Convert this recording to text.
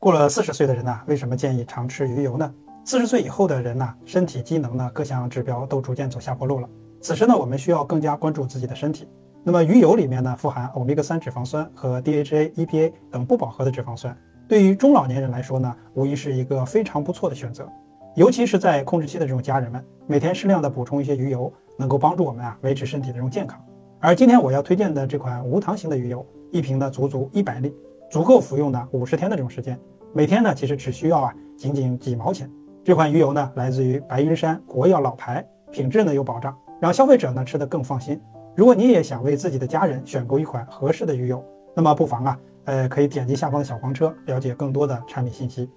过了四十岁的人呢，为什么建议常吃鱼油呢？四十岁以后的人呢，身体机能呢各项指标都逐渐走下坡路了。此时呢，我们需要更加关注自己的身体。那么鱼油里面呢，富含欧米伽三脂肪酸和 DHA、EPA 等不饱和的脂肪酸，对于中老年人来说呢，无疑是一个非常不错的选择。尤其是在控制期的这种家人们，每天适量的补充一些鱼油，能够帮助我们啊维持身体的这种健康。而今天我要推荐的这款无糖型的鱼油，一瓶呢足足一百粒，足够服用的五十天的这种时间。每天呢，其实只需要啊，仅仅几毛钱。这款鱼油呢，来自于白云山国药老牌，品质呢有保障，让消费者呢吃得更放心。如果你也想为自己的家人选购一款合适的鱼油，那么不妨啊，呃，可以点击下方的小黄车，了解更多的产品信息。